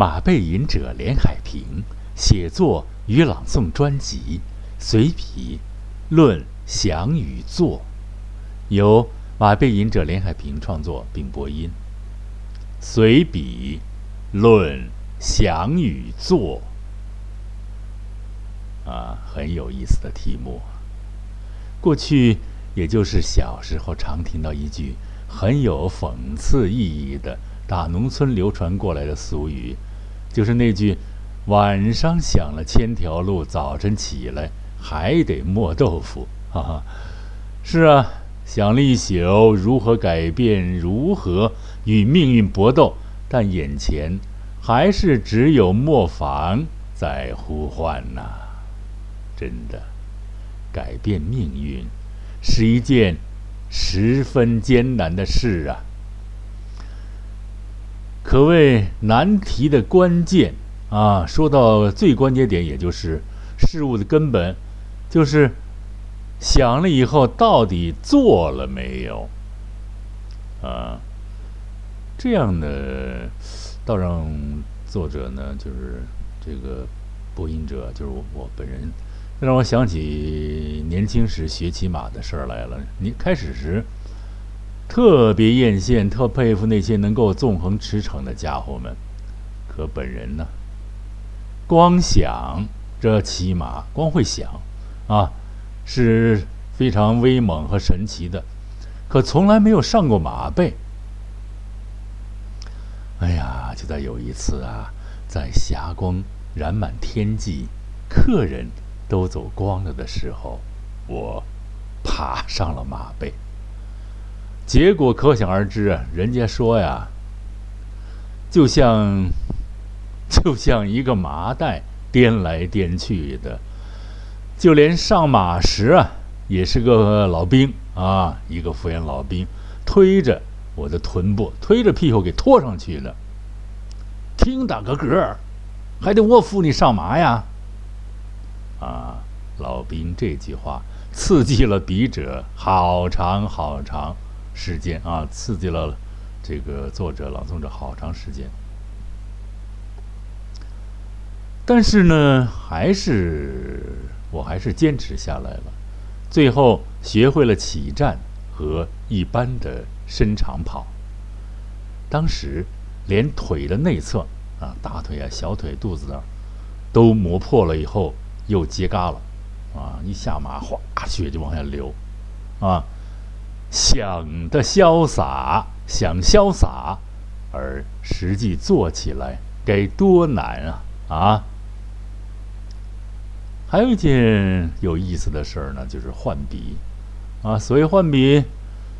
马背吟者连海平写作与朗诵专辑随笔论想与作，由马背吟者连海平创作并播音。随笔论想与作，啊，很有意思的题目。过去，也就是小时候常听到一句很有讽刺意义的。打农村流传过来的俗语，就是那句“晚上想了千条路，早晨起来还得磨豆腐”。哈哈，是啊，想了一宿如何改变，如何与命运搏斗，但眼前还是只有磨坊在呼唤呐。真的，改变命运是一件十分艰难的事啊。可谓难题的关键啊！说到最关键点，也就是事物的根本，就是想了以后到底做了没有啊？这样的倒让作者呢，就是这个播音者，就是我本人，让我想起年轻时学骑马的事儿来了。你开始时。特别艳羡，特佩服那些能够纵横驰骋的家伙们。可本人呢，光想这骑马，光会想，啊，是非常威猛和神奇的，可从来没有上过马背。哎呀，就在有一次啊，在霞光染满天际，客人都走光了的时候，我爬上了马背。结果可想而知啊！人家说呀，就像就像一个麻袋颠来颠去的，就连上马时啊，也是个老兵啊，一个复员老兵推着我的臀部，推着屁股给拖上去的。听打个嗝，还得我扶你上马呀！啊，老兵这句话刺激了笔者好长好长。时间啊，刺激了这个作者、朗诵者好长时间。但是呢，还是我还是坚持下来了，最后学会了起站和一般的伸长跑。当时连腿的内侧啊，大腿啊、小腿、肚子啊都磨破了，以后又结痂了啊！一下马，哗，血就往下流啊！想的潇洒，想潇洒，而实际做起来该多难啊！啊，还有一件有意思的事儿呢，就是换笔啊。所谓换笔，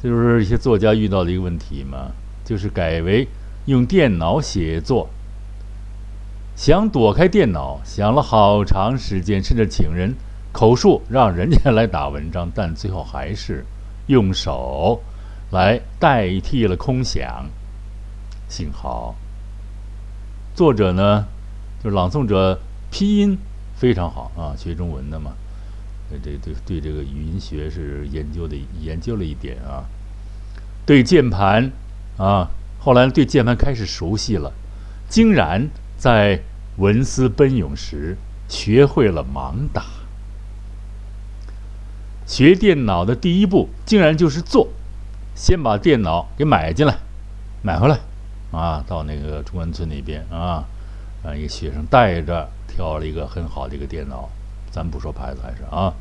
就是一些作家遇到的一个问题嘛，就是改为用电脑写作，想躲开电脑，想了好长时间，甚至请人口述让人家来打文章，但最后还是。用手来代替了空想。幸好作者呢，就是朗诵者，拼音非常好啊，学中文的嘛，对对对这个语音学是研究的，研究了一点啊。对键盘啊，后来对键盘开始熟悉了，竟然在文思奔涌时学会了盲打。学电脑的第一步，竟然就是做，先把电脑给买进来，买回来，啊，到那个中关村那边啊，啊，一个学生带着挑了一个很好的一个电脑，咱不说牌子还是啊，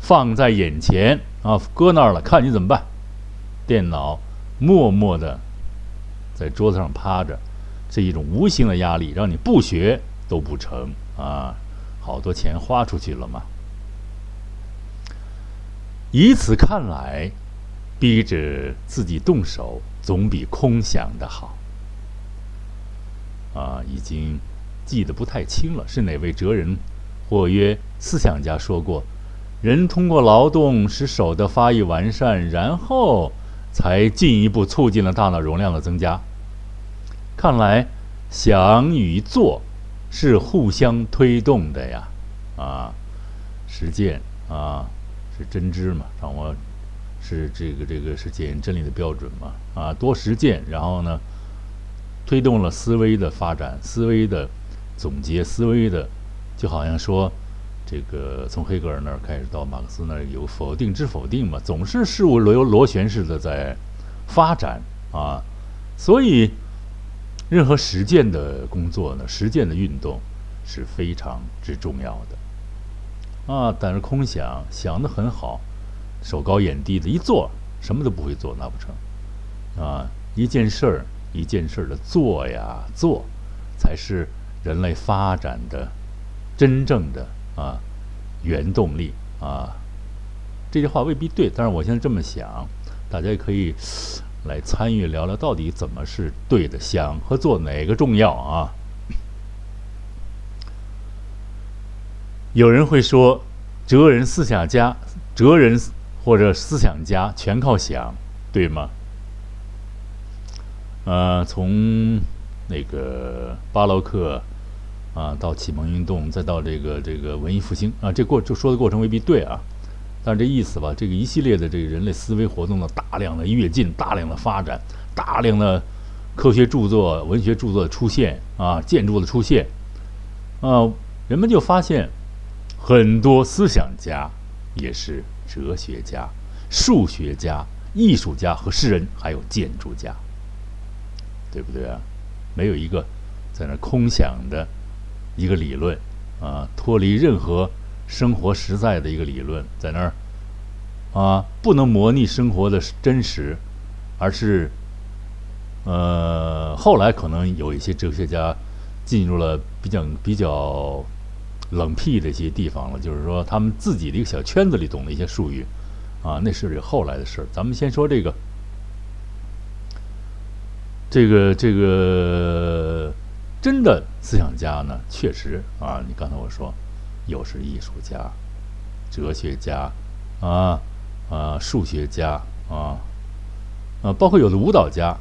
放在眼前啊，搁那儿了，看你怎么办。电脑默默的在桌子上趴着，这一种无形的压力，让你不学都不成啊，好多钱花出去了嘛。以此看来，逼着自己动手总比空想的好。啊，已经记得不太清了，是哪位哲人或曰思想家说过：“人通过劳动使手的发育完善，然后才进一步促进了大脑容量的增加。”看来想与做是互相推动的呀！啊，实践啊。是真知嘛？掌握是这个这个是检验真理的标准嘛？啊，多实践，然后呢，推动了思维的发展，思维的总结，思维的，就好像说，这个从黑格尔那儿开始到马克思那儿有否定之否定嘛，总是事物螺螺旋式的在发展啊，所以任何实践的工作呢，实践的运动是非常之重要的啊。但是空想想的很好，手高眼低的一做，什么都不会做，那不成啊？一件事儿。一件事儿的做呀做，才是人类发展的真正的啊原动力啊。这句话未必对，但是我现在这么想，大家也可以来参与聊聊，到底怎么是对的？想和做哪个重要啊？有人会说，哲人、思想家、哲人或者思想家全靠想，对吗？呃，从那个巴洛克啊，到启蒙运动，再到这个这个文艺复兴啊，这过就说的过程未必对啊，但是这意思吧，这个一系列的这个人类思维活动的大量的跃进、大量的发展、大量的科学著作、文学著作的出现啊，建筑的出现啊，人们就发现很多思想家也是哲学家、数学家、艺术家和诗人，还有建筑家。对不对啊？没有一个在那空想的一个理论啊，脱离任何生活实在的一个理论，在那儿啊，不能模拟生活的真实，而是呃，后来可能有一些哲学家进入了比较比较冷僻的一些地方了，就是说他们自己的一个小圈子里懂的一些术语啊，那是后来的事儿。咱们先说这个。这个这个真的思想家呢，确实啊，你刚才我说，有是艺术家、哲学家啊啊，数学家啊啊，包括有的舞蹈家，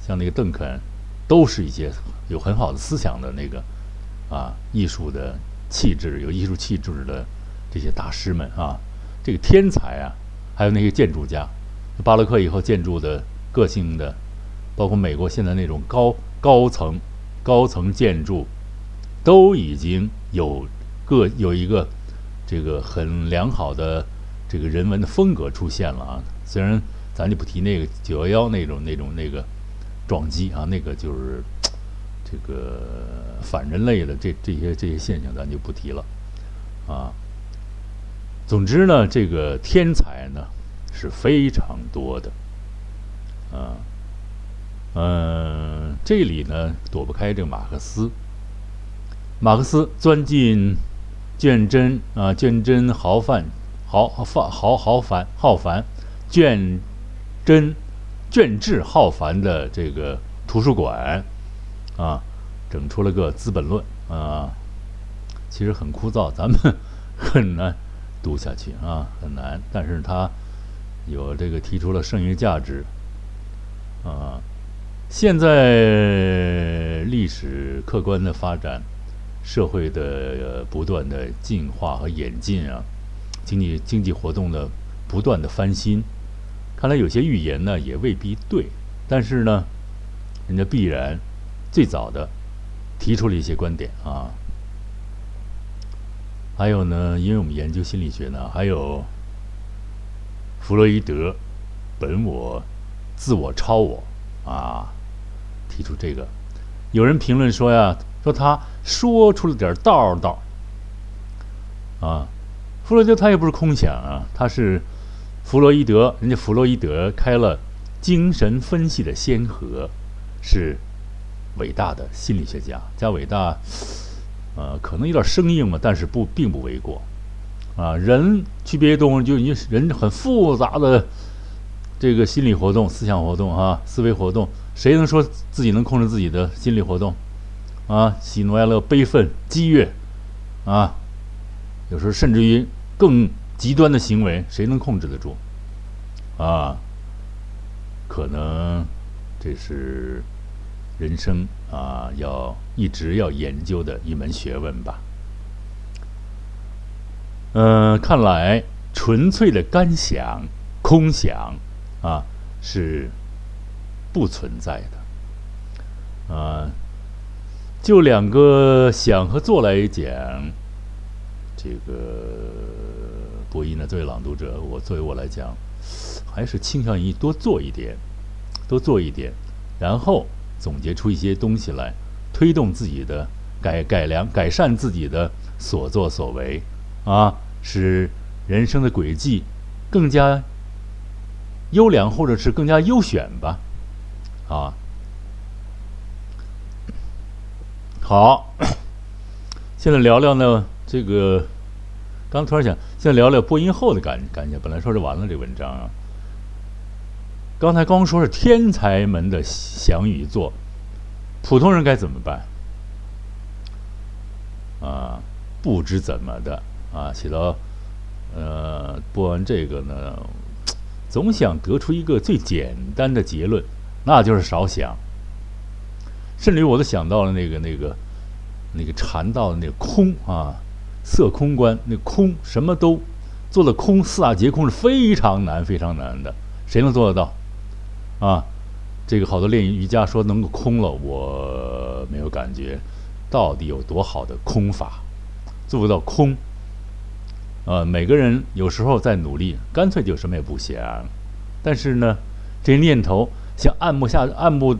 像那个邓肯，都是一些有很好的思想的那个啊，艺术的气质，有艺术气质的这些大师们啊，这个天才啊，还有那些建筑家，巴洛克以后建筑的个性的。包括美国现在那种高高层、高层建筑，都已经有个有一个这个很良好的这个人文的风格出现了啊。虽然咱就不提那个九幺幺那种那种那个撞击啊，那个就是这个反人类的这这些这些现象，咱就不提了啊。总之呢，这个天才呢是非常多的啊。嗯，这里呢躲不开这个马克思。马克思钻进卷真啊，卷真豪范豪豪豪豪繁浩繁，卷真卷志浩繁的这个图书馆啊，整出了个《资本论》啊，其实很枯燥，咱们 很难读下去啊，很难。但是他有这个提出了剩余价值啊。现在历史客观的发展，社会的不断的进化和演进啊，经济经济活动的不断的翻新，看来有些预言呢也未必对，但是呢，人家必然最早的提出了一些观点啊。还有呢，因为我们研究心理学呢，还有弗洛伊德本我、自我、超我啊。提出这个，有人评论说呀，说他说出了点道道。啊，弗洛伊德他也不是空想啊，他是弗洛伊德，人家弗洛伊德开了精神分析的先河，是伟大的心理学家，加伟大，呃，可能有点生硬嘛，但是不并不为过。啊，人区别于动物，就你人很复杂的这个心理活动、思想活动啊，思维活动。谁能说自己能控制自己的心理活动？啊，喜怒哀乐、悲愤、激越，啊，有时候甚至于更极端的行为，谁能控制得住？啊，可能这是人生啊，要一直要研究的一门学问吧。嗯，看来纯粹的干想、空想啊，是。不存在的，啊，就两个想和做来讲，这个播音呢，作为朗读者，我作为我来讲，还是倾向于多做一点，多做一点，然后总结出一些东西来，推动自己的改改良、改善自己的所作所为，啊，使人生的轨迹更加优良，或者是更加优选吧，啊。好，现在聊聊呢，这个刚突然想，现在聊聊播音后的感感觉。本来说是完了这文章啊，刚才刚说是天才们的祥语作，普通人该怎么办？啊，不知怎么的啊，写到呃播完这个呢，总想得出一个最简单的结论，那就是少想。甚至于我都想到了那个那个那个禅道的那个空啊，色空观，那空什么都做的空，四大皆空是非常难非常难的，谁能做得到？啊，这个好多练瑜伽说能够空了，我没有感觉，到底有多好的空法，做不到空。呃，每个人有时候在努力，干脆就什么也不想，但是呢，这念头像按不下按不。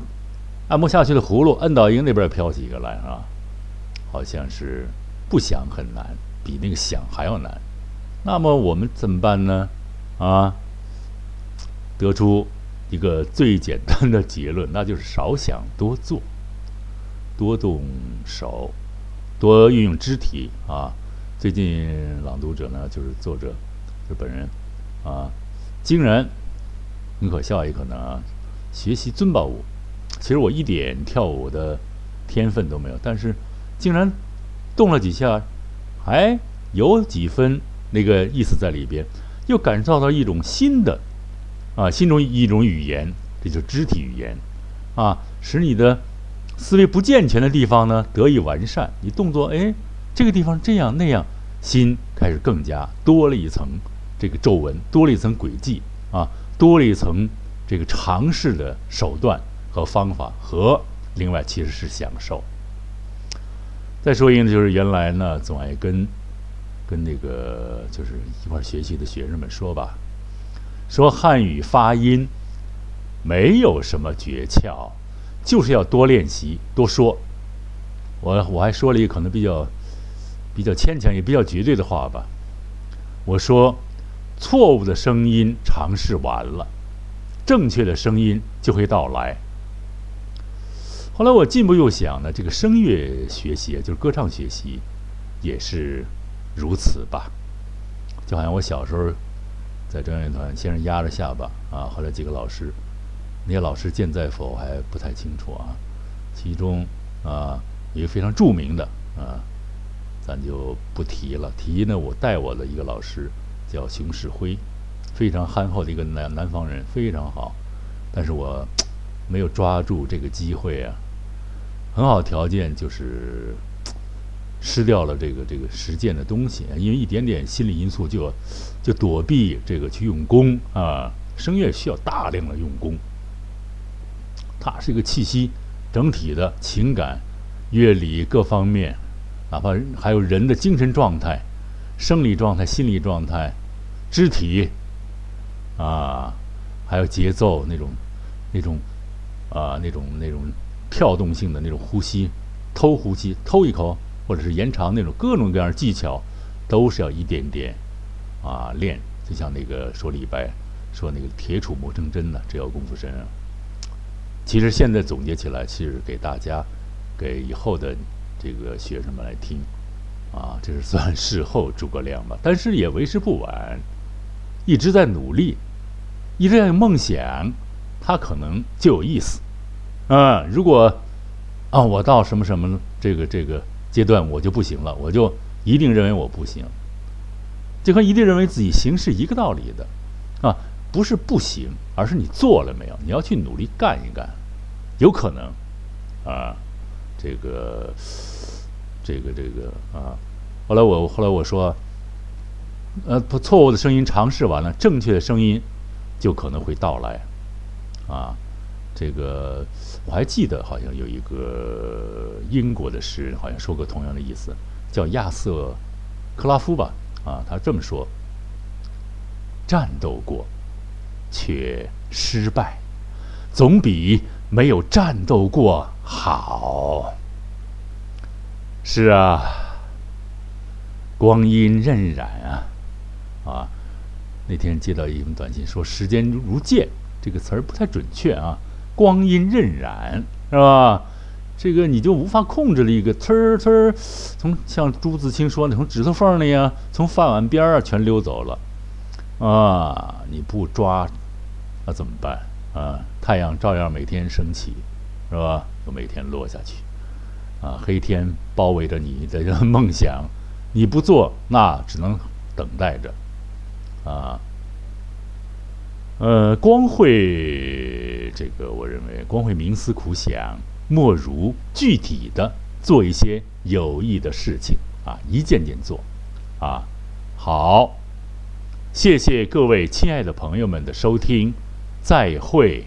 按不下去的葫芦，摁到一个那边飘起一个来啊，好像是不想很难，比那个想还要难。那么我们怎么办呢？啊，得出一个最简单的结论，那就是少想多做，多动手，多运用肢体啊。最近朗读者呢，就是作者日本人啊，竟然很可笑也可能啊，学习尊宝舞。其实我一点跳舞的天分都没有，但是竟然动了几下，还有几分那个意思在里边，又感受到一种新的啊，心中一种语言，这就是肢体语言啊，使你的思维不健全的地方呢得以完善。你动作哎，这个地方这样那样，心开始更加多了一层这个皱纹，多了一层轨迹啊，多了一层这个尝试的手段。和方法和另外其实是享受。再说一个就是原来呢总爱跟跟那个就是一块学习的学生们说吧，说汉语发音没有什么诀窍，就是要多练习多说。我我还说了一个可能比较比较牵强也比较绝对的话吧，我说错误的声音尝试完了，正确的声音就会到来。后来我进一步又想呢，这个声乐学习就是歌唱学习，也是如此吧。就好像我小时候在专业团，先是压着下巴啊，后来几个老师，那些老师健在否还不太清楚啊。其中啊，一个非常著名的啊，咱就不提了。提呢，我带我的一个老师叫熊世辉，非常憨厚的一个南南方人，非常好。但是我没有抓住这个机会啊。很好条件就是失掉了这个这个实践的东西，因为一点点心理因素就就躲避这个去用功啊。声乐需要大量的用功，它是一个气息整体的情感、乐理各方面，哪怕还有人的精神状态、生理状态、心理状态、肢体啊，还有节奏那种那种啊那种那种。跳动性的那种呼吸，偷呼吸，偷一口，或者是延长那种各种各样的技巧，都是要一点点啊练。就像那个说李白说那个“铁杵磨成针”呢，只要功夫深啊。其实现在总结起来，其实给大家，给以后的这个学生们来听啊，这是算事后诸葛亮吧。但是也为时不晚，一直在努力，一直在梦想，他可能就有意思。嗯，如果啊，我到什么什么这个这个阶段我就不行了，我就一定认为我不行，就和一定认为自己行是一个道理的，啊，不是不行，而是你做了没有？你要去努力干一干，有可能啊，这个这个这个啊，后来我后来我说，呃，错误的声音尝试完了，正确的声音就可能会到来，啊。这个我还记得，好像有一个英国的诗人，好像说过同样的意思，叫亚瑟·克拉夫吧？啊，他这么说：战斗过，却失败，总比没有战斗过好。是啊，光阴荏苒啊，啊，那天接到一封短信说“时间如箭”，这个词儿不太准确啊。光阴荏苒，是吧？这个你就无法控制了一个呲儿呲儿，从像朱自清说的，从指头缝里呀，从饭碗边儿啊，全溜走了，啊！你不抓，那怎么办啊？太阳照样每天升起，是吧？又每天落下去，啊！黑天包围着你的梦想，你不做，那只能等待着，啊！呃，光会这个，我认为光会冥思苦想，莫如具体的做一些有益的事情啊，一件件做，啊，好，谢谢各位亲爱的朋友们的收听，再会。